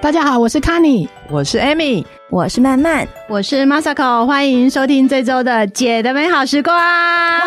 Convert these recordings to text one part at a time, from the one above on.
大家好，我是 Kenny，我是 Amy，我是曼曼，我是 Masako，欢迎收听这周的姐的美好时光。哇，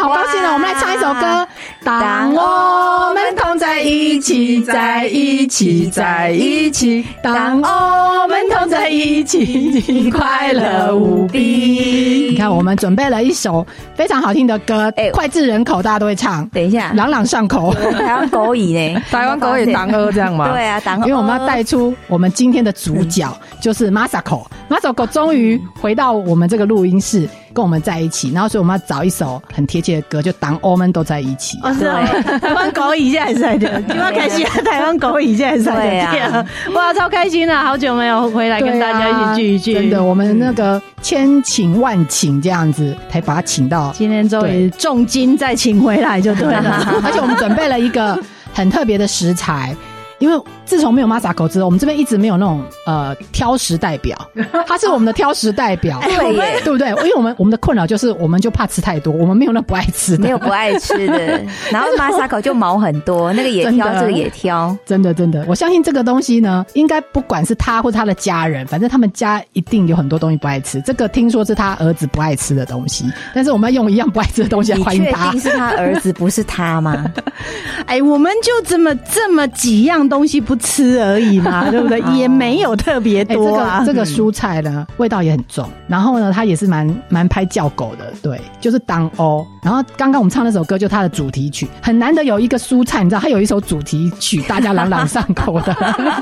好高兴哦！我们来唱一首歌。当我们同在一起，在一起，在一起。当我们同在一起，快乐无比。你看，我们准备了一首非常好听的歌，脍炙人口，大家都会唱。等一下，朗朗上口。台湾狗语呢？台湾狗语 当歌这样吗？对啊，当歌。因为我们要带出我们今天的主角，就是 Masako。Masako 终于回到我们这个录音室。跟我们在一起，然后所以我们要找一首很贴切的歌，就当我们都在一起。哦，是啊，台湾狗语现在的，你们开心啊！台湾狗语现在的，哇，超开心的，好久没有回来跟大家一起聚一聚。真的，我们那个千请万请这样子，才把他请到，今天终于重金再请回来就对了。而且我们准备了一个很特别的食材。因为自从没有 Masako 之后，我们这边一直没有那种呃挑食代表，他是我们的挑食代表，对耶，对不对？因为我们我们的困扰就是，我们就怕吃太多，我们没有那不爱吃的，没有不爱吃的。然后 Masako 就毛很多，那个也挑，这个也挑，真的真的。我相信这个东西呢，应该不管是他或他的家人，反正他们家一定有很多东西不爱吃。这个听说是他儿子不爱吃的东西，但是我们要用一样不爱吃的东西来欢迎他。定是他儿子，不是他吗？哎，我们就这么这么几样。东西不吃而已嘛，对不对？也没有特别多这个这个蔬菜呢，味道也很重。然后呢，它也是蛮蛮拍叫狗的，对，就是当欧。然后刚刚我们唱那首歌，就它的主题曲，很难得有一个蔬菜，你知道，它有一首主题曲，大家朗朗上口的。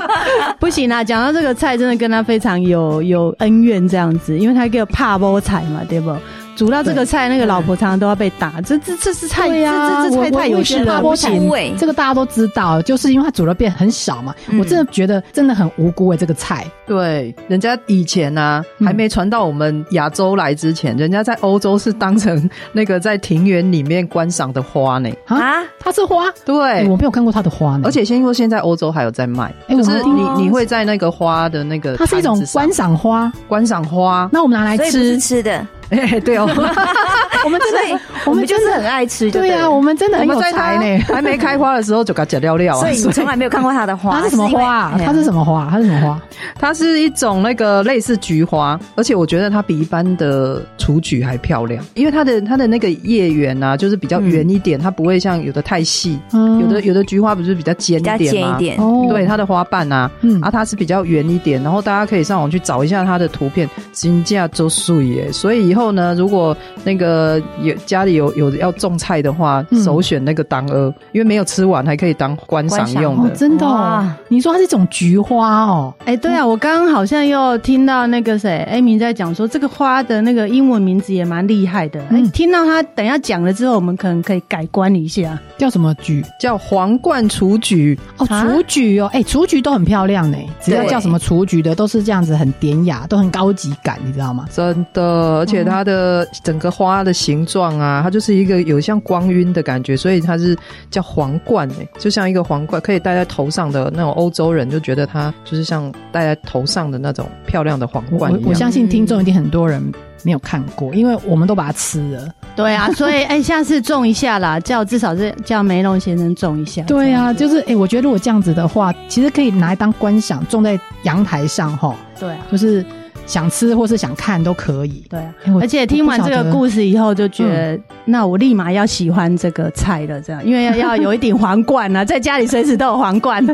不行啊，讲到这个菜，真的跟他非常有有恩怨这样子，因为他叫怕波菜嘛，对不？煮到这个菜，那个老婆常常都要被打。这这这是菜呀，这这菜太有事了，不行。这个大家都知道，就是因为它煮的变很少嘛。我真的觉得真的很无辜哎，这个菜。对，人家以前呢还没传到我们亚洲来之前，人家在欧洲是当成那个在庭园里面观赏的花呢。啊，它是花？对，我没有看过它的花呢。而且先说现在欧洲还有在卖，就是你你会在那个花的那个，它是一种观赏花，观赏花。那我们拿来吃吃的。哎，对哦，我们真的，我们就是很爱吃。对啊，我们真的很有才呢。还没开花的时候就给它剪掉料啊。所以你从来没有看过它的花。它是什么花？它是什么花？它是什么花？它是一种那个类似菊花，而且我觉得它比一般的雏菊还漂亮，因为它的它的那个叶缘啊，就是比较圆一点，它不会像有的太细，有的有的菊花不是比较尖一点吗？尖一点。对，它的花瓣啊，啊，它是比较圆一点，然后大家可以上网去找一下它的图片，金价周素耶，所以以后。后呢，如果那个有家里有有要种菜的话，嗯、首选那个当阿，因为没有吃完还可以当观赏用的。哦、真的、哦？哇你说它是一种菊花哦？哎、欸，对啊，我刚刚好像又听到那个谁艾米在讲说这个花的那个英文名字也蛮厉害的。哎、嗯，听到他等一下讲了之后，我们可能可以改观一下，叫什么菊？叫皇冠雏菊哦，雏菊哦，哎、欸，雏菊都很漂亮呢。只要叫什么雏菊的，都是这样子很典雅，都很高级感，你知道吗？真的，而且。它的整个花的形状啊，它就是一个有像光晕的感觉，所以它是叫皇冠哎，就像一个皇冠，可以戴在头上的那种欧洲人就觉得它就是像戴在头上的那种漂亮的皇冠一样。我，我相信听众一定很多人没有看过，因为我们都把它吃了。对啊，所以哎、欸，下次种一下啦，叫至少是叫梅隆先生种一下。对啊，就是哎、欸，我觉得如果这样子的话，其实可以拿来当观赏，种在阳台上哈。对啊，就是。想吃或是想看都可以，对啊，而且听完这个故事以后，就觉得、嗯、那我立马要喜欢这个菜了，这样，因为要要有一顶皇冠啊，在家里随时都有皇冠。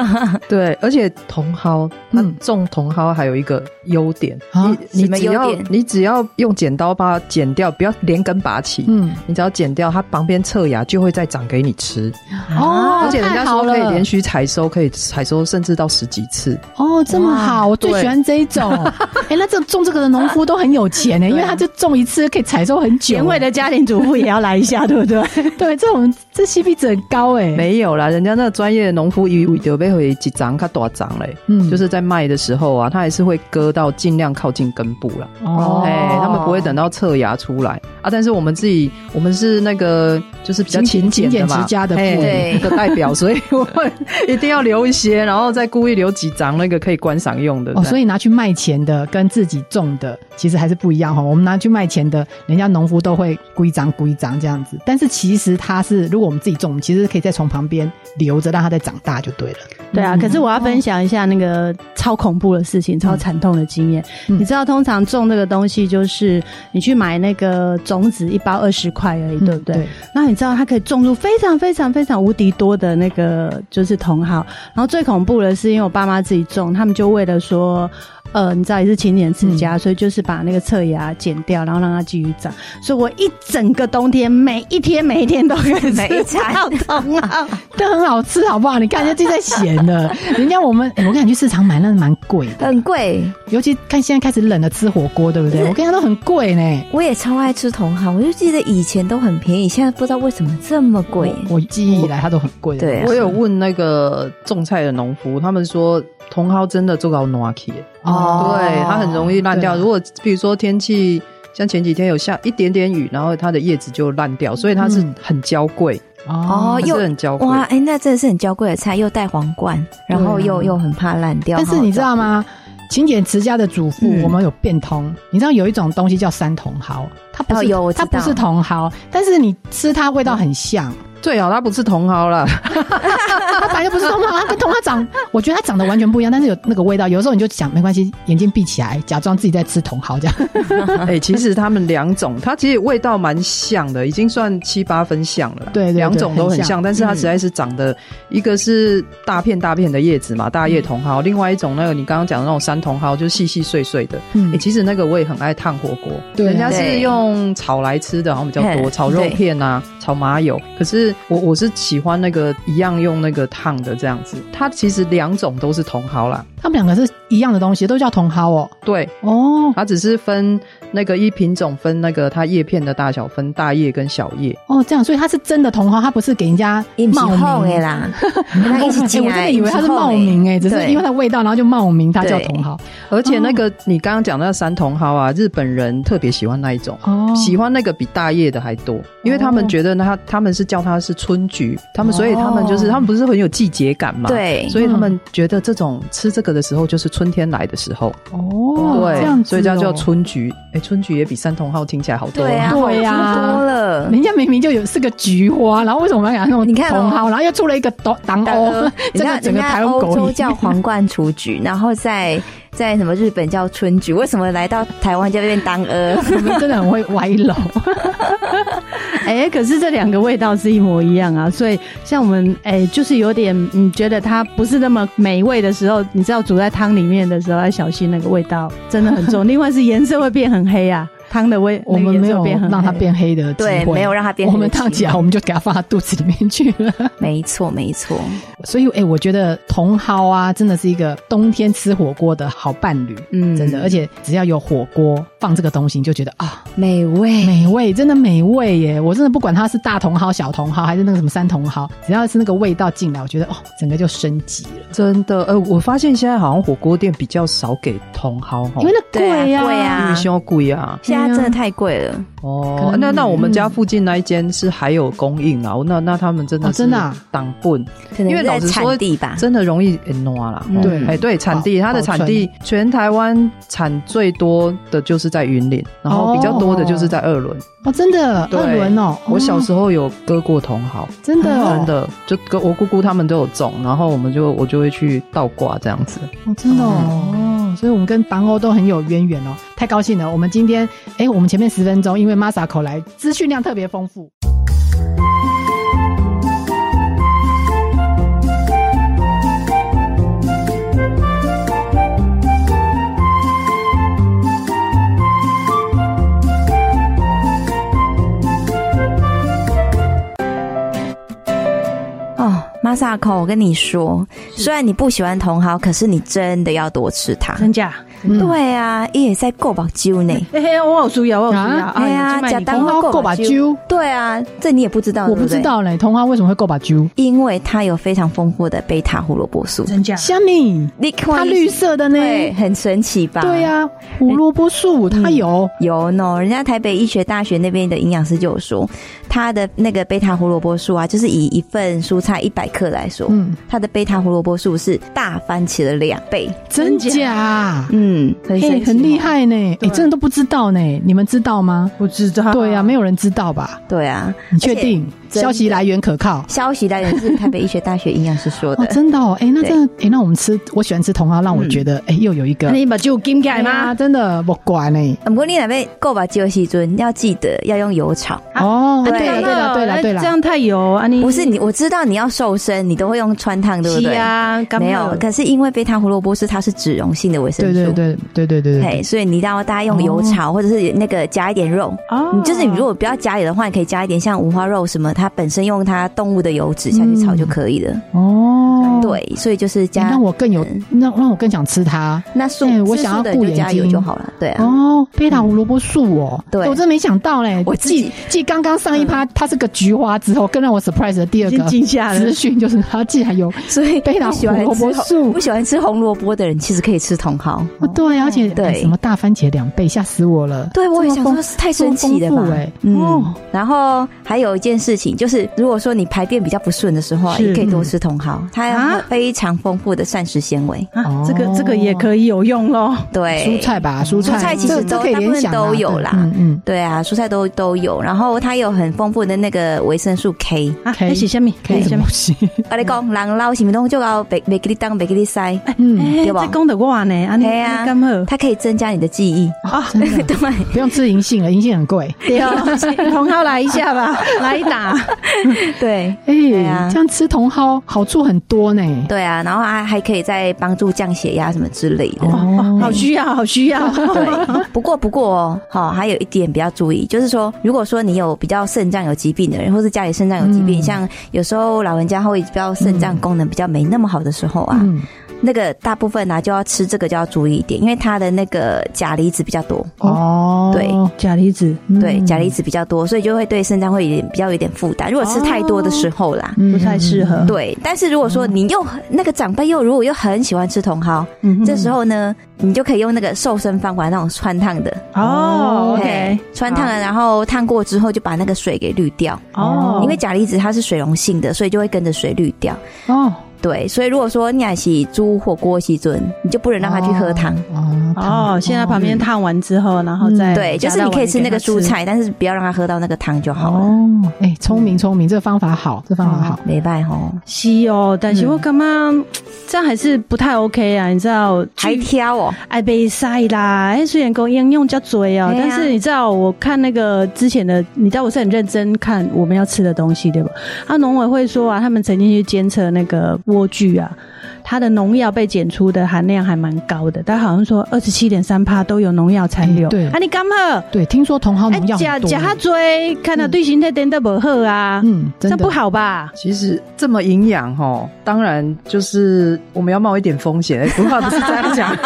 对，而且茼蒿，那种茼蒿还有一个优点，嗯、你你只要你只要用剪刀把它剪掉，不要连根拔起，嗯，你只要剪掉，它旁边侧芽就会再长给你吃。哦，而且人家说可以连续采收，可以采收甚至到十几次。哦，这么好，我最喜欢这一种。哎、欸，那这种这个的农夫都很有钱呢，因为 他就种一次可以采收很久。贤惠的家庭主妇也要来一下，对不对？对，这种这 CP 值很高哎。没有啦，人家那个专业的农夫以为就被会几张他多张嘞，嗯，就是在卖的时候啊，他还是会割到尽量靠近根部了。哦，哎，他们不会等到侧芽出来啊。但是我们自己，我们是那个就是比较勤俭的嘛，勤俭持家的对的代表，所以我们一定要留一些，然后再故意留几张那个可以观赏用的。哦，所以拿去卖钱的。跟自己种的其实还是不一样哈，我们拿去卖钱的，人家农夫都会规章规章这样子，但是其实它是如果我们自己种，我们其实可以再从旁边留着，让它再长大就对了。对啊，可是我要分享一下那个超恐怖的事情，超惨痛的经验。嗯你知道，通常种这个东西，就是你去买那个种子，一包二十块而已，对不对？对那你知道，它可以种出非常非常非常无敌多的那个就是茼蒿。然后最恐怖的是，因为我爸妈自己种，他们就为了说。呃，你知道也是勤俭持家，嗯、所以就是把那个侧芽剪掉，然后让它继续长。所以我一整个冬天，每一天每一天都可以吃 到茼蒿，都很好吃，好不好？你看人家自己在闲的，人家我们，欸、我跟你去市场买，那蛮贵的，很贵。尤其看现在开始冷了，吃火锅，对不对？我跟你讲都很贵呢。我也超爱吃茼蒿，我就记得以前都很便宜，现在不知道为什么这么贵。我记忆以来它都很贵。对、啊，我有问那个种菜的农夫，他们说茼蒿真的做到暖气。哦，对，它很容易烂掉。如果比如说天气像前几天有下一点点雨，然后它的叶子就烂掉，所以它是很娇贵哦，又很娇贵哇！哎，那真的是很娇贵的菜，又带皇冠，然后又又很怕烂掉。但是你知道吗？勤俭持家的主妇，我们有变通。你知道有一种东西叫三茼蒿，它不是它不是茼蒿，但是你吃它味道很像。最好它不是茼蒿了，它本来就不是茼蒿，它跟茼蒿长，我觉得它长得完全不一样，但是有那个味道。有的时候你就想没关系，眼睛闭起来，假装自己在吃茼蒿这样。哎、欸，其实他们两种，它其实味道蛮像的，已经算七八分像了。对，两种都很像，很像但是它实在是长得、嗯、一个是大片大片的叶子嘛，大叶茼蒿；嗯、另外一种那个你刚刚讲的那种山茼蒿，就是细细碎碎的。嗯、欸，其实那个我也很爱烫火锅，对，人家是用炒来吃的，好像比较多，炒肉片啊，炒麻油。可是我我是喜欢那个一样用那个烫的这样子，它其实两种都是茼蒿啦，它们两个是一样的东西，都叫茼蒿哦。对。哦，它只是分那个一品种分那个它叶片的大小，分大叶跟小叶。哦，这样，所以它是真的茼蒿，它不是给人家冒名。的啦。我真的以为它是冒名哎，只是因为它味道，然后就冒名它叫茼蒿。而且那个你刚刚讲那个山茼蒿啊，日本人特别喜欢那一种，喜欢那个比大叶的还多，因为他们觉得他他们是叫它是春菊，他们所以他们就是他们不是很有季节感嘛，对，所以他们觉得这种吃这个的时候就是春天来的时候。哦，对，这样所以叫叫春菊。哎，春菊也比三同号听起来好多，对呀，对呀，多了。人家明明就有是个菊花，然后为什么要养那种茼蒿？然后又出了一个当当欧，这个 整个台湾欧洲叫皇冠雏菊，然后在。在什么日本叫春菊，为什么来到台湾就变当阿？你们真的很会歪楼。哎、欸，可是这两个味道是一模一样啊，所以像我们哎、欸，就是有点你觉得它不是那么美味的时候，你知道煮在汤里面的时候要小心那个味道真的很重。另外是颜色会变很黑啊。汤的味，我们没有让它变黑的机会，对，没有让它变黑。我们烫起来，我们就给它放到肚子里面去了。没错，没错。所以，哎、欸，我觉得茼蒿啊，真的是一个冬天吃火锅的好伴侣。嗯，真的，而且只要有火锅放这个东西，你就觉得啊，美味，美味，真的美味耶！我真的不管它是大茼蒿、小茼蒿，还是那个什么三茼蒿，只要是那个味道进来，我觉得哦，整个就升级了。真的，呃，我发现现在好像火锅店比较少给茼蒿，因为那贵呀，贵啊，因为嫌贵啊。它真的太贵了哦。那那我们家附近那一间是还有供应啊？那那他们真的是挡棍，因为老实说，真的容易挪啦。对，哎对，产地它的产地全台湾产最多的就是在云林，然后比较多的就是在二仑。哦，真的，二轮哦。我小时候有割过茼蒿，真的真的，就跟我姑姑他们都有种，然后我们就我就会去倒挂这样子。哦，真的哦，所以我们跟房欧都很有渊源哦，太高兴了。我们今天，哎，我们前面十分钟因为 Masako 来，资讯量特别丰富。马萨克，我跟你说，虽然你不喜欢茼蒿，可是你真的要多吃它。真假？对啊，也在够把揪呢。嘿嘿，我有注意啊，我有注意啊。哎呀，假茼蒿够把揪。对啊，这你也不知道。我不知道嘞，茼蒿为什么会够把揪？因为它有非常丰富的贝塔胡萝卜素。真假？虾米？它绿色的呢，很神奇吧？对啊，胡萝卜素它有有呢。人家台北医学大学那边的营养师就有说，它的那个贝塔胡萝卜素啊，就是以一份蔬菜一百克来说，嗯，它的贝塔胡萝卜素是大番茄的两倍。真假？嗯。嗯，很很厉害呢，哎，真的都不知道呢，你们知道吗？不知道，对啊，没有人知道吧？对啊，你确定？消息来源可靠，消息来源是台北医学大学营养师说的。哦，真的哦，哎，那这样，哎，那我们吃，我喜欢吃茼蒿，让我觉得，哎，又有一个，那你把酒金盖吗？真的不管呢。不过你那边够把鸡西尊，要记得要用油炒。哦，对了，对了，对了，对了，这样太油啊！你不是你，我知道你要瘦身，你都会用穿烫，对不对？啊，没有。可是因为贝塔胡萝卜是它是脂溶性的维生素，对对对对对对对。所以你一定要大家用油炒，或者是那个加一点肉。哦，你就是你如果不要加油的话，你可以加一点像五花肉什么，它本身用它动物的油脂下去炒就可以了。哦，对，所以就是加让我更有，让让我更想吃它。那素我想要顾加油就好了。对啊。哦，贝塔胡萝卜素哦，对，我真没想到嘞。我记记刚刚上一趴它是个菊花之后，更让我 surprise 的第二个惊吓资讯就是它竟然有，所以 贝塔胡萝卜素。不喜欢吃红萝卜的人其实可以吃茼蒿。对，而且对什么大番茄两倍，吓死我了。对，我也想说太神奇了吧？嗯。然后还有一件事情就是，如果说你排便比较不顺的时候，也可以多吃茼蒿，它有非常丰富的膳食纤维。啊，这个这个也可以有用喽。对，蔬菜吧，蔬菜，蔬菜其实都大部分都有啦。嗯嗯，对啊，蔬菜都都有。然后它有很丰富的那个维生素 K 啊，可以写下面，可以什么？我讲，人老什么东西就要别别给你当，别给你塞，嗯，对吧？这功德哇呢，对啊，它可以增加你的记忆 啊，对，不用吃银杏了，银杏很贵。对啊，茼蒿来一下吧，来一打。对，哎呀，这样吃茼蒿好处很多呢。对啊，然后还还可以再帮助降血压什么之类的。哦，好需要，好需要。对，不过不过好，还有一点比较注意，就是说，如果说你有比较肾脏有疾病的人，或是家里肾脏有疾病，像有时候老人家会比较肾脏功能比较没那么好的时候啊。那个大部分呢，就要吃这个就要注意一点，因为它的那个钾离子比较多。哦。对，钾离子，对，钾离子比较多，所以就会对肾脏会有点比较有点负担。如果吃太多的时候啦，不太适合。对，但是如果说你又那个长辈又如果又很喜欢吃茼蒿，这时候呢，你就可以用那个瘦身方法，那种穿烫的。哦，OK，穿烫了，然后烫过之后就把那个水给滤掉。哦，因为钾离子它是水溶性的，所以就会跟着水滤掉。哦。对，所以如果说你还是煮火锅时阵，你就不能让他去喝汤哦。哦现在旁边烫完之后，然后再对，就是你可以吃那个蔬菜，但是不要让他喝到那个汤就好了。哦，哎，聪明聪明，这个方法好，这方法好，没办法哦。是哦，但是我干嘛这样还是不太 OK 啊？你知道还挑哦，爱被晒啦。哎，虽然讲应用较多哦，但是你知道我看那个之前的，你知道我是很认真看我们要吃的东西对吧？啊，农委会说啊，他们曾经去监测那个。莴苣啊，它的农药被检出的含量还蛮高的，但好像说二十七点三帕都有农药残留。对，啊，你干嘛对，听说茼蒿农药很多，吃哈追，看到对身体真的不好啊，嗯，这不好吧？其实这么营养哈，当然就是我们要冒一点风险。话不是这样讲，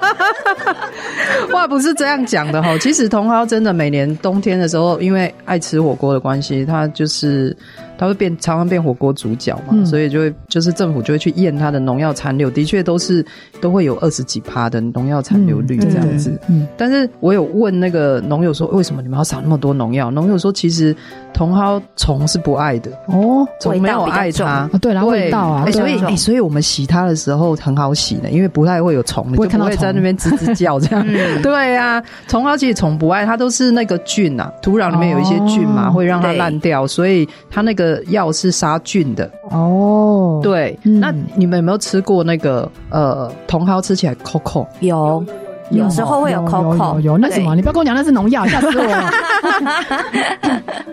话不是这样讲的哈。其实茼蒿真的每年冬天的时候，因为爱吃火锅的关系，它就是。它会变，常常变火锅主角嘛，嗯、所以就会就是政府就会去验它的农药残留，的确都是都会有二十几趴的农药残留率这样子。嗯，嗯。但是我有问那个农友说，为什么你们要撒那么多农药？农友说，其实茼蒿虫是不爱的哦，虫没有爱它，对，然后味道啊，所以、欸、所以我们洗它的时候很好洗的，因为不太会有虫，就不会在那边吱吱叫这样。嗯、对呀、啊，茼蒿其实虫不爱，它都是那个菌啊，土壤里面有一些菌嘛，哦、会让它烂掉，所以它那个。的药是杀菌的哦，对，嗯、那你们有没有吃过那个呃茼蒿吃起来 coco？？有。有时候会有 COCO，有，有，有那什么，你不要跟我讲那是农药，吓死我了。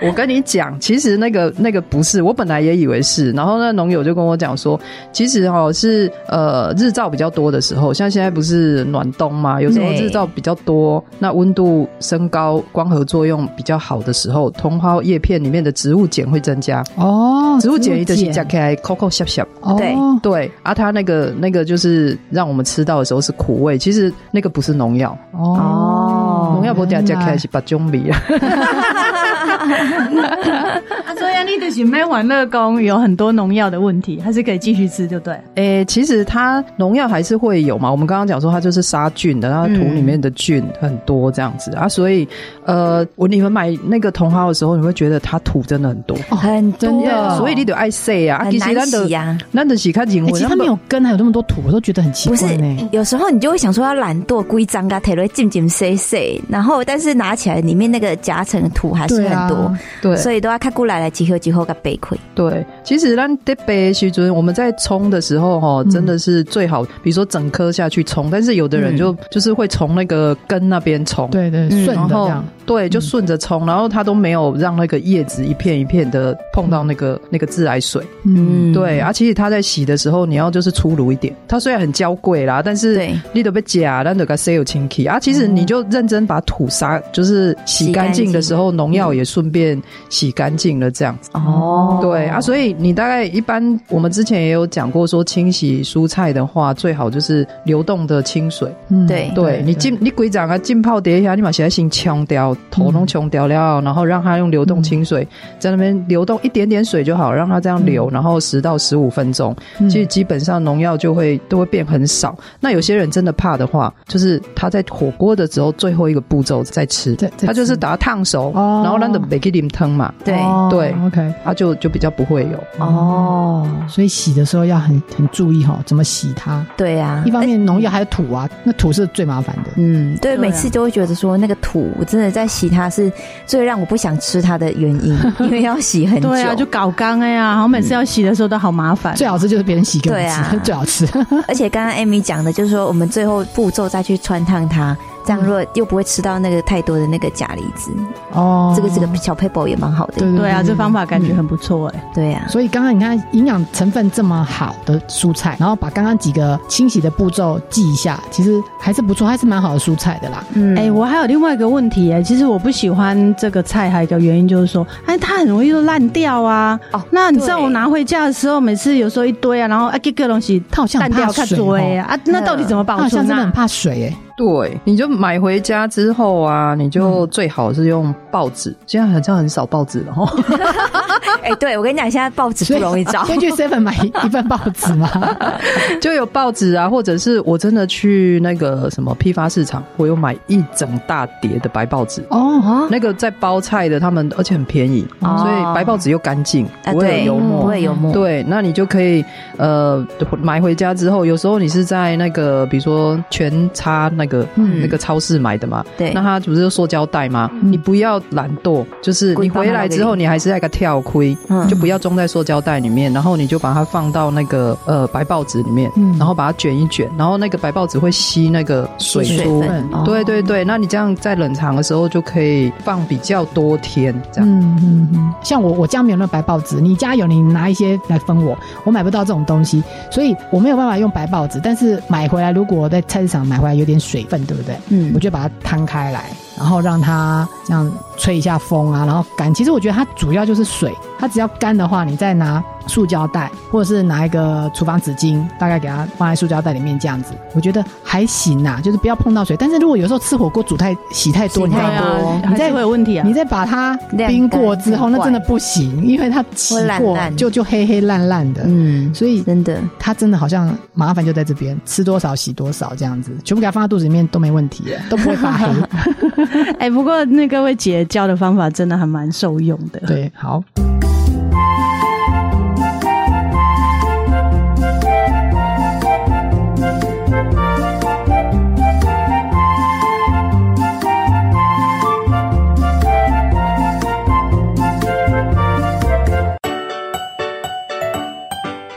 我跟你讲，其实那个那个不是，我本来也以为是。然后那农友就跟我讲说，其实哈是呃日照比较多的时候，像现在不是暖冬嘛，有时候日照比较多，那温度升高，光合作用比较好的时候，茼蒿叶片里面的植物碱会增加哦，植物碱一直加起来 COCO 小小，对对，而它那个那个就是让我们吃到的时候是苦味，其实那个不。是农药。哦，农药不掉加开始把种米啊。所以你的是没玩乐工有很多农药的问题，还是可以继续吃，就对。诶，其实它农药还是会有嘛。我们刚刚讲说它就是杀菌的，然后土里面的菌很多这样子啊。所以呃，我你们买那个茼蒿的时候，你会觉得它土真的很多，很多。所以你得爱洗啊，很难洗呀。难得洗看景，其实它没有根，还有那么多土，我都觉得很奇怪。不是，有时候你就会想说，它懒惰，规章啊，提来静静塞塞，然后但是拿起来里面那个夹层的土还是很很多，对，所以都要看过来来集合集合个背亏。对，其实咱得背时准，我们在冲的时候哈，真的是最好，比如说整颗下去冲，但是有的人就就是会从那个根那边冲，对对，顺着这样，对，就顺着冲，然后它都没有让那个叶子一片一片的碰到那个那个自来水，嗯，对，啊，其实他在洗的时候，你要就是粗鲁一点，它虽然很娇贵啦，但是你都被夹，但都给洗有清气。啊，其实你就认真把土沙就是洗干净的时候，农药也顺便洗干净了，这样子。哦，对啊，所以你大概一般我们之前也有讲过，说清洗蔬菜的话，最好就是流动的清水，嗯，对，对你浸你鬼长啊浸泡碟一下，你把洗先冲掉，头弄穷掉了，然后让它用流动清水在那边流动一点点水就好，让它这样流，然后十到十五分钟，其实基本上农药就会都会变很少。那有些人真的怕的话，就是他在火锅的时候最后一个步骤再吃，他就是把它烫熟，然后让的别给你们汤嘛，对。对，OK，他就就比较不会有。哦。所以洗的时候要很很注意哈，怎么洗它？对呀，一方面农药还有土啊，那土是最麻烦的。嗯，对，每次都会觉得说那个土真的在洗它是最让我不想吃它的原因，因为要洗很久，对啊，就搞干哎呀，然后每次要洗的时候都好麻烦。最好吃就是别人洗给我吃，最好吃。而且刚刚 Amy 讲的就是说，我们最后步骤再去穿烫它。这样如果又不会吃到那个太多的那个钾离子哦，这个这个小撇步也蛮好的。对对啊，这方法感觉很不错哎。对呀，所以刚刚你看营养成分这么好的蔬菜，然后把刚刚几个清洗的步骤记一下，其实还是不错，还是蛮好的蔬菜的啦。嗯，哎，我还有另外一个问题哎，其实我不喜欢这个菜，还有一个原因就是说，哎，它很容易就烂掉啊。哦，那你知道我拿回家的时候，每次有时候一堆啊，然后啊，各个东西它好像很怕水啊，那到底怎么保存？好像真的很怕水哎。对，你就买回家之后啊，你就最好是用报纸。现在好像很少报纸了哈。哎、欸，对，我跟你讲，现在报纸不容易找，先去 Seven 买一份报纸嘛，就有报纸啊，或者是我真的去那个什么批发市场，我有买一整大叠的白报纸哦。那个在包菜的，他们而且很便宜，哦、所以白报纸又干净，不会有油墨，不会油墨。对，那你就可以呃买回家之后，有时候你是在那个比如说全插那个、嗯、那个超市买的嘛，对，那它不是就塑胶袋吗？嗯、你不要懒惰，就是你回来之后，你还是那个跳亏，嗯、就不要装在塑胶袋里面，然后你就把它放到那个呃白报纸里面，嗯、然后把它卷一卷，然后那个白报纸会吸那个水珠，对对对，那你这样在冷藏的时候就可以放比较多天，这样。嗯嗯嗯。像我我家没有那白报纸，你家有，你拿一些来分我，我买不到这种东西，所以我没有办法用白报纸，但是买回来如果我在菜市场买回来有点水分，对不对？嗯，我就把它摊开来。然后让它这样吹一下风啊，然后干。其实我觉得它主要就是水，它只要干的话，你再拿塑胶袋或者是拿一个厨房纸巾，大概给它放在塑胶袋里面这样子，我觉得还行啊，就是不要碰到水。但是如果有时候吃火锅煮太洗太多，洗太多，你再会有问题啊。你再把它冰过之后，那真的不行，因为它洗过就就黑黑烂烂的。嗯，所以真的它真的好像麻烦就在这边，吃多少洗多少这样子，全部给它放在肚子里面都没问题，都不会发黑。哎，不过那各位姐教的方法真的还蛮受用的。对，好。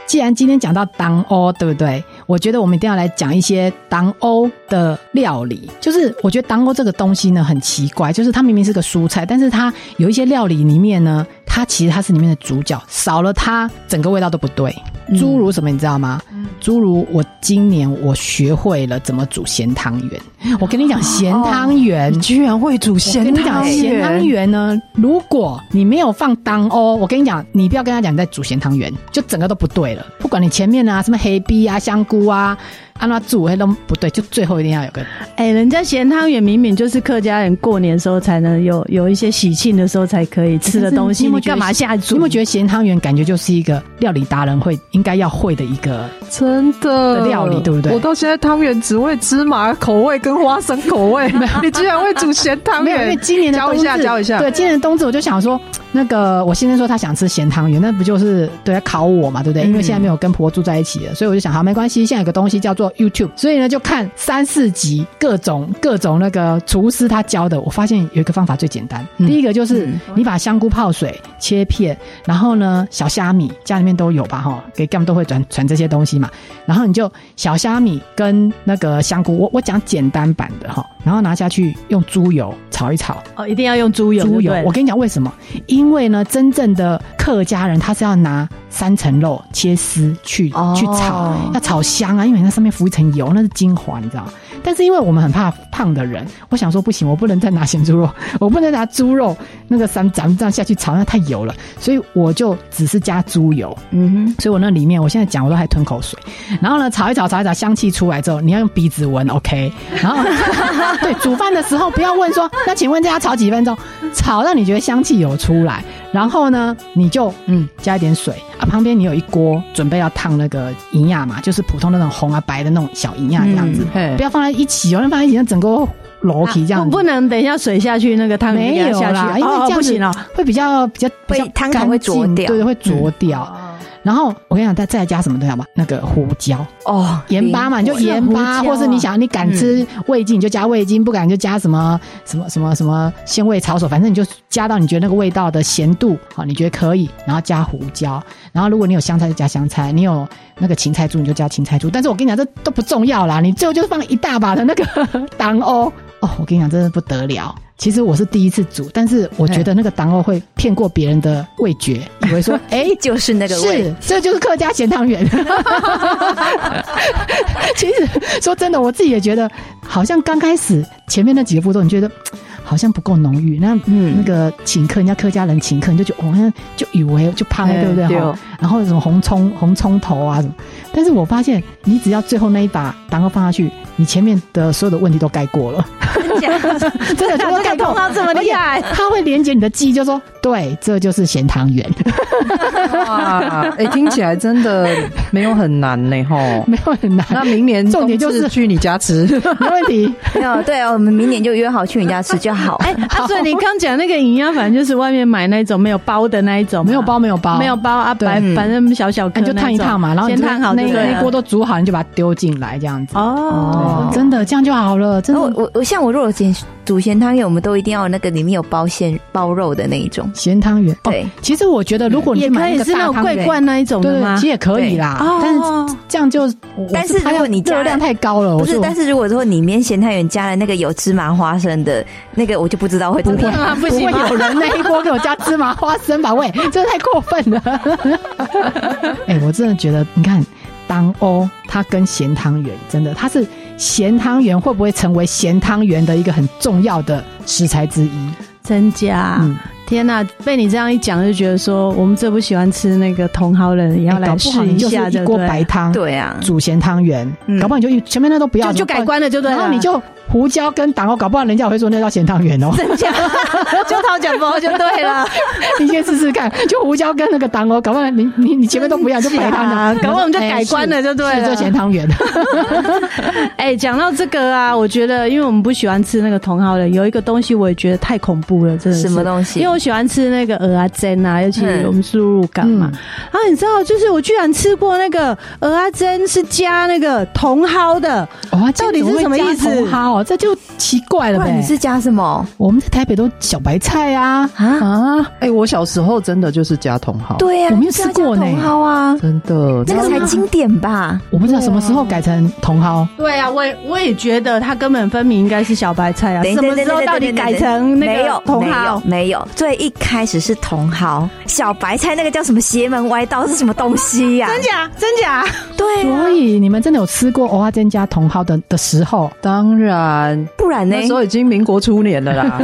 既然今天讲到东欧，对不对？我觉得我们一定要来讲一些东欧的料理。就是我觉得当欧这个东西呢，很奇怪，就是它明明是个蔬菜，但是它有一些料理里面呢，它其实它是里面的主角，少了它，整个味道都不对。诸如什么，你知道吗？诸如我今年我学会了怎么煮咸汤圆。我跟你讲，咸汤圆，你居然会煮咸汤圆？我跟你讲，咸汤圆呢，如果你没有放当欧，我跟你讲，你不要跟他讲你在煮咸汤圆，就整个都不对了。不管你前面啊，什么黑逼啊、香菇啊。按那煮，都不对，就最后一定要有个。哎、欸，人家咸汤圆明明就是客家人过年时候才能有有一些喜庆的时候才可以吃的东西，你干嘛下煮？你有没有觉得咸汤圆感觉就是一个料理达人会应该要会的一个真的料理，对不对？我到现在汤圆只会芝麻口味跟花生口味，你居然会煮咸汤圆？没有，因为今年的冬至，教一下，教一下。对，今年的冬至我就想说。那个我先生说他想吃咸汤圆，那不就是对他考我嘛，对不对？因为现在没有跟婆婆住在一起了，所以我就想，好，没关系，现在有个东西叫做 YouTube，所以呢就看三四集各种各种那个厨师他教的。我发现有一个方法最简单，第一个就是你把香菇泡水切片，然后呢小虾米家里面都有吧哈，给干们都会转传这些东西嘛，然后你就小虾米跟那个香菇，我我讲简单版的哈，然后拿下去用猪油炒一炒哦，一定要用猪油。猪油，我跟你讲为什么？因为呢，真正的客家人他是要拿三层肉切丝去去炒，要炒香啊，因为那上面浮一层油，那是精华，你知道。但是因为我们很怕胖的人，我想说不行，我不能再拿咸猪肉，我不能拿猪肉那个三咱们这样下去炒，那太油了，所以我就只是加猪油。嗯哼，所以我那里面我现在讲我都还吞口水。然后呢，炒一炒，炒一炒，香气出来之后，你要用鼻子闻，OK。然后 对，煮饭的时候不要问说，那请问这要炒几分钟？炒到你觉得香气有出来，然后呢，你就嗯加一点水。啊，旁边你有一锅准备要烫那个银亚嘛，就是普通的那种红啊白的那种小银亚这样子，嗯、不要放在一起，哦，要放在一起，那整个裸体这样子，啊、不能等一下水下去那个汤没有啦，因为这样子会比较比较比较汤感会浊掉，对，会浊掉。嗯然后我跟你讲，再再加什么都好吧？那个胡椒哦，盐巴嘛，你就盐巴，或是你想你敢吃味精，你就加味精；不敢就加什么什么什么什么鲜味炒手，反正你就加到你觉得那个味道的咸度好，你觉得可以，然后加胡椒。然后如果你有香菜就加香菜，你有那个芹菜猪你就加芹菜猪。但是我跟你讲，这都不重要啦，你最后就是放一大把的那个 党欧哦，我跟你讲，真的不得了。其实我是第一次煮，但是我觉得那个党欧会骗过别人的味觉，以为说，哎、欸，就是那个味，是，这就是客家咸汤圆。其实说真的，我自己也觉得，好像刚开始前面那几个步骤，你觉得好像不够浓郁。那嗯，那个请客，人家客家人请客，你就觉得，哦，就以为就胖，对不对？对。然后什么红葱红葱头啊什么，但是我发现，你只要最后那一把当欧放下去，你前面的所有的问题都盖过了。真的，真的感动到这么厉害，他会连接你的记忆，就说对，这就是咸汤圆。哇，哎，听起来真的没有很难呢，吼，没有很难。那明年重点就是去你家吃，没问题。没有，对哦，我们明年就约好去你家吃就好。哎，所以你刚讲那个营养，反正就是外面买那种没有包的那一种，没有包，没有包，没有包啊，白，反正小小颗，你就烫一烫嘛，然后先烫好，那那锅都煮好，你就把它丢进来，这样子。哦，真的这样就好了。真的，我我像我如果煮煮咸汤圆，我们都一定要那个里面有包馅包肉的那一种咸汤圆。对，其实我觉得如果你可以是那种桂冠那一种的吗？其实也可以啦，但是这样就，但是如果你热量太高了，不是？但是如果说里面咸汤圆加了那个有芝麻花生的那个，我就不知道会怎么样。不会有人那一锅给我加芝麻花生吧？喂，这太过分了！哎，我真的觉得，你看。当欧，它跟咸汤圆真的，它是咸汤圆会不会成为咸汤圆的一个很重要的食材之一？真假？嗯天呐，被你这样一讲，就觉得说我们最不喜欢吃那个茼蒿的人也要来试一下，就一锅白汤，对啊，煮咸汤圆，搞不好你就前面那都不要，就改观了，就对了。然后你就胡椒跟党哦，搞不好人家也会说那叫咸汤圆哦，真假？就掏讲包就对了，你先试试看，就胡椒跟那个党哦，搞不好你你你前面都不要，就白汤啊，搞不好我们就改观了，就对了，就咸汤圆。哎，讲到这个啊，我觉得因为我们不喜欢吃那个茼蒿的，有一个东西我也觉得太恐怖了，真的是什么东西？因为我喜欢吃那个。鹅啊煎啊，尤其我们输入感嘛。然后你知道，就是我居然吃过那个鹅啊煎是加那个茼蒿的，到底是什么意思？茼蒿哦，这就奇怪了呗。你是加什么？我们在台北都小白菜啊啊！哎，我小时候真的就是加茼蒿。对呀，我没有吃过呢。茼蒿啊，真的，这个才经典吧？我不知道什么时候改成茼蒿。对啊，我也我也觉得它根本分明应该是小白菜啊。什么时候到底改成那个茼蒿？没有，最一开始是茼蒿。小白菜那个叫什么邪门歪道是什么东西呀？真假？真假？对，所以你们真的有吃过蚵仔煎加茼蒿的的时候？当然，不然呢？那时候已经民国初年了啦。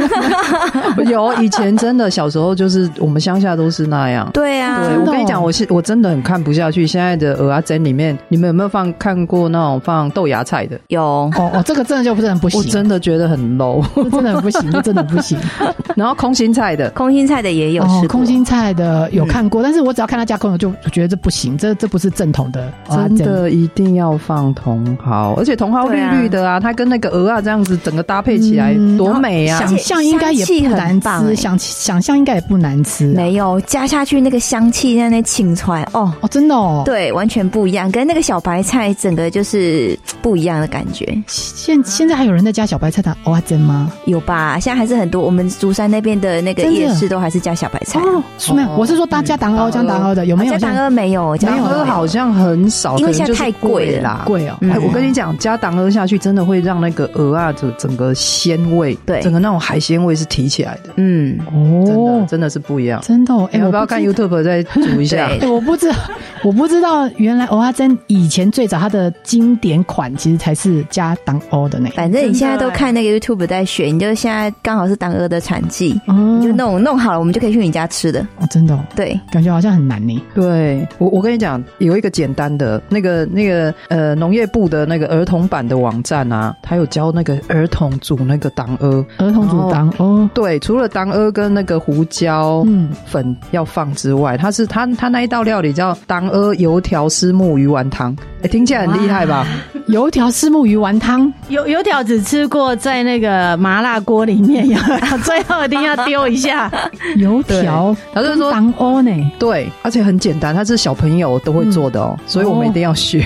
有以前真的小时候就是我们乡下都是那样。对啊，对我跟你讲，我是我真的很看不下去现在的蚵仔煎里面，你们有没有放看过那种放豆芽菜的？有哦哦，这个真的就不是很不行，我真的觉得很 low，真的很不行，真的不行。然后空心菜的，空心菜的也有空心菜的有看过，但是我只要看他加空油，就觉得这不行，这这不是正统的。真的一定要放茼蒿，而且茼蒿绿绿的啊，它跟那个蚵啊这样子整个搭配起来多美啊！想象应该也不难吃，想想象应该也不难吃。没有加下去那个香气在那沁出来哦哦，真的哦，对，完全不一样，跟那个小白菜整个就是不一样的感觉。现现在还有人在加小白菜的蚵仔煎吗？有吧，现在还是很多。我们竹山那边的那个夜市都还是加小白菜哦，没有，我是说大家当蚵加当蚵的有没有？加当蚵没有，当蚵好像很少，因为现在太贵了，贵哦。哎，我跟你讲，加当蚵下去真的会让那个蚵啊，整整个鲜味，对，整个那种海鲜味是提起来的。嗯，哦，真的真的是不一样，真的。哎，我不要看 YouTube 再煮一下。哎，我不知道，我不知道，原来蚵仔煎以前最早它的经典款其实才是加当鹅的呢。反正你现在都看那个 YouTube 在学，你就现在刚好是当鹅的产季，你就弄弄好了，我们就可以去你家吃的。哦，真的。对，感觉好像很难呢。对，我我跟你讲，有一个简单的那个那个呃农业部的那个儿童版的网站啊，它有教那个儿童煮那个当蚵，儿童煮当哦。对，除了当蚵跟那个胡椒粉要放之外，它是它它那一道料理叫当蚵油条丝木鱼丸汤，哎，听起来很厉害吧？油条虱目鱼丸汤，油油条只吃过在那个麻辣锅里面，要最后一定要丢一下。油条。他就说当蚵呢，对，而且很简单，他是小朋友都会做的哦，所以我们一定要学。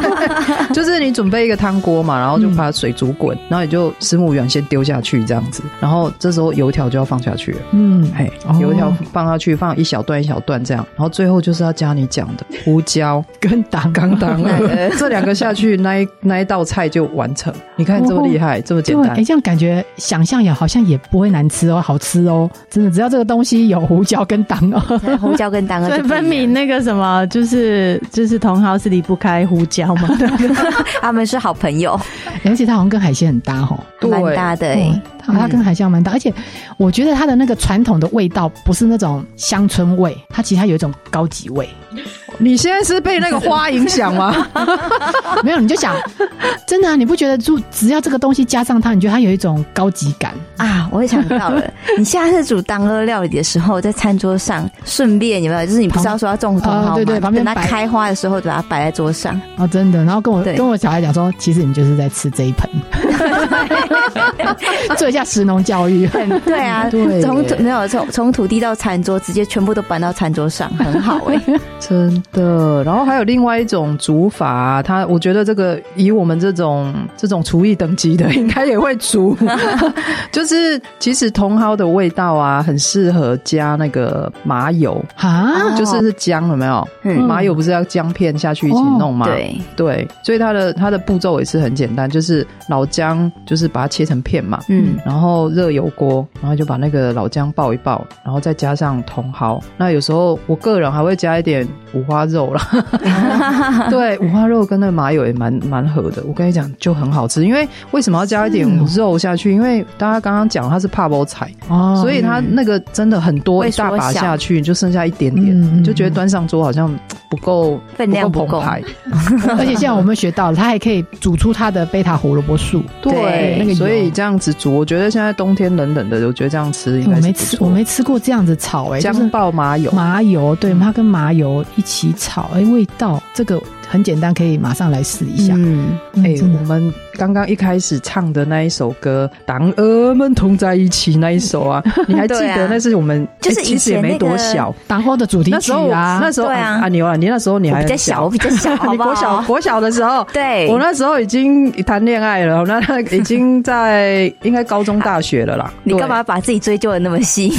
就是你准备一个汤锅嘛，然后就把水煮滚，然后你就虱目鱼丸先丢下去这样子，然后这时候油条就要放下去了。嗯，嘿，油条放下去，放一小段一小段这样，然后最后就是要加你讲的胡椒跟当刚当 蚵这两个下去。那一那一道菜就完成，你看这么厉害，这么简单，哎，这样感觉想象也好像也不会难吃哦，好吃哦，真的，只要这个东西有胡椒跟当哦，胡椒跟当蚵，所以分明那个什么，就是就是茼蒿是离不开胡椒嘛，他们是好朋友，而且它好像跟海鲜很搭哦，蛮搭的哎，它跟海鲜蛮搭，而且我觉得它的那个传统的味道不是那种乡村味，它其实它有一种高级味。你现在是被那个花影响吗？没有，你就想，真的啊，你不觉得就只要这个东西加上它，你觉得它有一种高级感啊？我也想到了，你下次煮当蚵料理的时候，在餐桌上顺便有没有？就是你不是要说要种茼蒿吗？对对，旁边等它开花的时候，把它摆在桌上。啊，真的。然后跟我跟我小孩讲说，其实你就是在吃这一盆，做一下食农教育。对啊，从没有从从土地到餐桌，直接全部都搬到餐桌上，很好哎，真的。然后还有另外一种煮法啊，它我觉得这个以我们这种这种厨艺等级的，应该也会煮。就是其实茼蒿的味道啊，很适合加那个麻油啊，就是是姜有没有？嗯，麻油不是要姜片下去一起弄吗？对对，所以它的它的步骤也是很简单，就是老姜就是把它切成片嘛，嗯，然后热油锅，然后就把那个老姜爆一爆，然后再加上茼蒿。那有时候我个人还会加一点五花肉啦，对，五花肉跟那个麻油也蛮蛮合的。我跟你讲，就很好吃。因为为什么要加一点肉下去？因为大家刚刚讲它是怕包菜哦，所以它那个真的很多一大把下去，就剩下一点点，你就觉得端上桌好像不够分量不够。而且现在我们学到了，它还可以煮出它的贝塔胡萝卜素。对，那个所以这样子煮，我觉得现在冬天冷冷的，我觉得这样吃应该没吃，我没吃过这样子炒哎，姜爆麻油，麻油对，它跟麻油一起起草，哎，味道这个。很简单，可以马上来试一下。嗯，哎，我们刚刚一开始唱的那一首歌《当蚵们同在一起》那一首啊，你还记得？那是我们就是其实也没多小，当后的主题曲啊。那时候啊，阿牛啊，你那时候你还比较小，我比较小，你国小国小的时候，对，我那时候已经谈恋爱了，那他 已经在应该高中大学了啦。你干嘛把自己追究的那么细？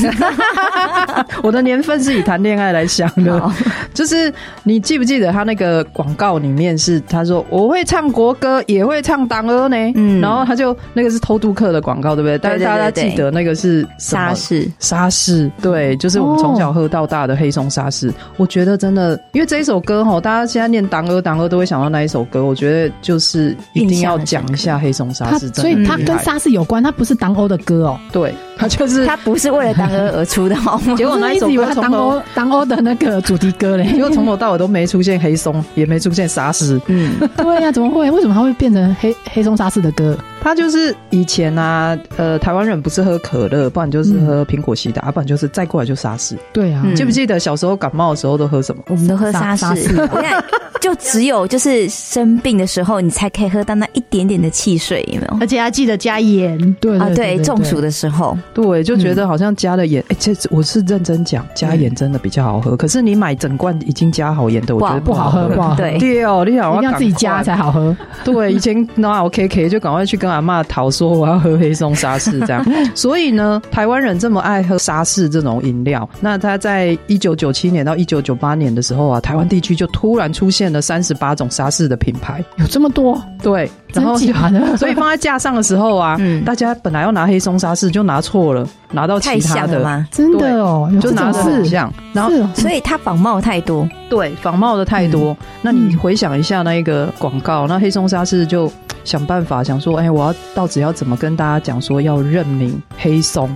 我的年份是以谈恋爱来想的，就是你记不记得他那个广告？告里面是他说我会唱国歌，也会唱党歌呢。嗯，然后他就那个是偷渡客的广告，对不对？但是大家记得那个是沙士，沙士，对，就是我们从小喝到大的黑松沙士。我觉得真的，因为这一首歌哈，大家现在念党歌党歌都会想到那一首歌。我觉得就是一定要讲一下黑松沙士，所以它跟沙士有关，它不是党欧的歌哦。对，它就是它不是为了党欧而出的。结果那一首歌当欧当欧的那个主题歌嘞，结果从头到尾都没出现黑松，也没出现。现沙士，嗯，对呀、啊，怎么会？为什么它会变成黑 黑松沙士的歌？它就是以前啊，呃，台湾人不是喝可乐，不然就是喝苹果西打，不然就是再过来就沙士。对啊，记不记得小时候感冒的时候都喝什么？我们都喝沙士。我看就只有就是生病的时候，你才可以喝到那一点点的汽水，有没有？而且要记得加盐。对啊，对，中暑的时候，对，就觉得好像加了盐。哎，这我是认真讲，加盐真的比较好喝。可是你买整罐已经加好盐的，我觉得不好喝，不好喝。对，对哦，你想要自己加才好喝。对，以前那 OKK 就赶快去跟阿嬷讨说我要喝黑松沙士这样。所以呢，台湾人这么爱喝沙士这种饮料，那他在一九九七年到一九九八年的时候啊，台湾地区就突然出现了三十八种沙士的品牌，有这么多？对，然后 所以放在架上的时候啊，嗯，大家本来要拿黑松沙士就拿错了，拿到其他的。吗？真的哦，就拿的很像，然后所以它仿冒太多，对，仿冒的太多。那你回想一下那一个广告，那黑松沙士就。想办法想说，哎、欸，我要到底要怎么跟大家讲说要认明黑松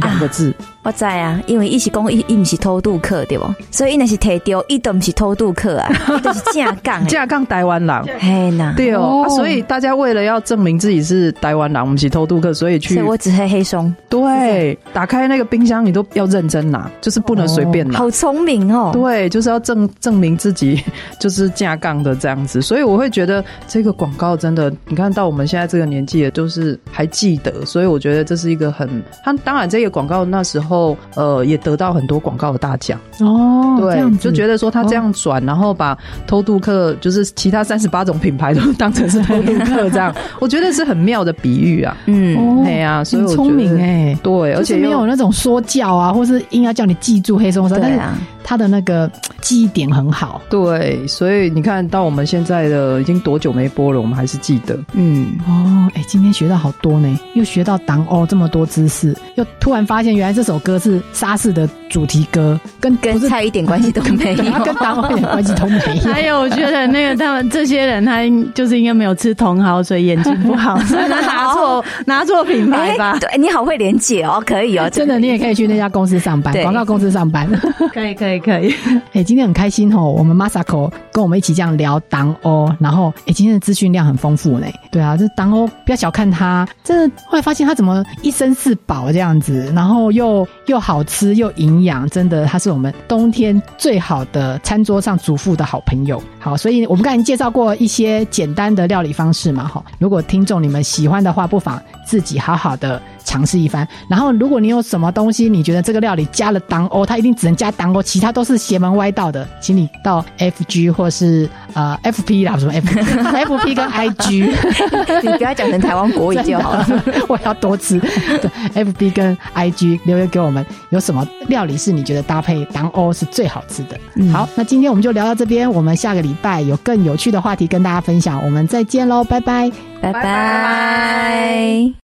两个字？啊、我知啊，因为伊是讲伊伊不是偷渡客对不？所以伊那是提掉，伊都不是偷渡客啊，都是正港正港台湾人，嘿呐，对哦，啊、所以大家为了要证明自己是台湾人，我们是偷渡客，所以去，所以我只黑黑松。对，打开那个冰箱，你都要认真拿，就是不能随便拿。哦、好聪明哦！对，就是要证证明自己就是正港的这样子，所以我会觉得这个广告真的。你看到我们现在这个年纪，也都是还记得，所以我觉得这是一个很……他当然这个广告那时候，呃，也得到很多广告的大奖哦。对，就觉得说他这样转，然后把偷渡客，就是其他三十八种品牌都当成是偷渡客，这样，我觉得是很妙的比喻啊。嗯，对啊，所以我聪明哎，对，而且没有那种说教啊，或是硬要叫你记住黑松沙，对啊，他的那个记忆点很好。对，所以你看到我们现在的已经多久没播了，我们还是记得。嗯。嗯哦，哎、欸，今天学到好多呢，又学到党哦这么多知识，又突然发现原来这首歌是沙士的主题歌，跟跟菜一点关系都没有，跟党哦一点关系都没有。还有，我觉得那个他们这些人，他就是应该没有吃茼蒿，所以眼睛不好，所以他拿错拿错品牌吧？欸、对，你好会连结哦，可以哦，真的，你也可以去那家公司上班，广告公司上班，可以，可以，可以。哎、欸，今天很开心哦，我们 Masako 跟我们一起这样聊党哦，然后哎、欸，今天的资讯量很丰富呢。对啊，这当欧不要小看它，这后来发现它怎么一身四宝这样子，然后又又好吃又营养，真的它是我们冬天最好的餐桌上主妇的好朋友。好，所以我们刚才介绍过一些简单的料理方式嘛，哈，如果听众你们喜欢的话，不妨自己好好的。尝试一番，然后如果你有什么东西，你觉得这个料理加了当欧，它一定只能加当欧，其他都是邪门歪道的，请你到 F G 或是呃 F P 啦，什么 F F P 跟 I G，你不要讲成台湾国语就好了，我要多吃。对，F B 跟 I G 留言给我们，有什么料理是你觉得搭配当欧是最好吃的？嗯、好，那今天我们就聊到这边，我们下个礼拜有更有趣的话题跟大家分享，我们再见喽，拜拜，拜拜。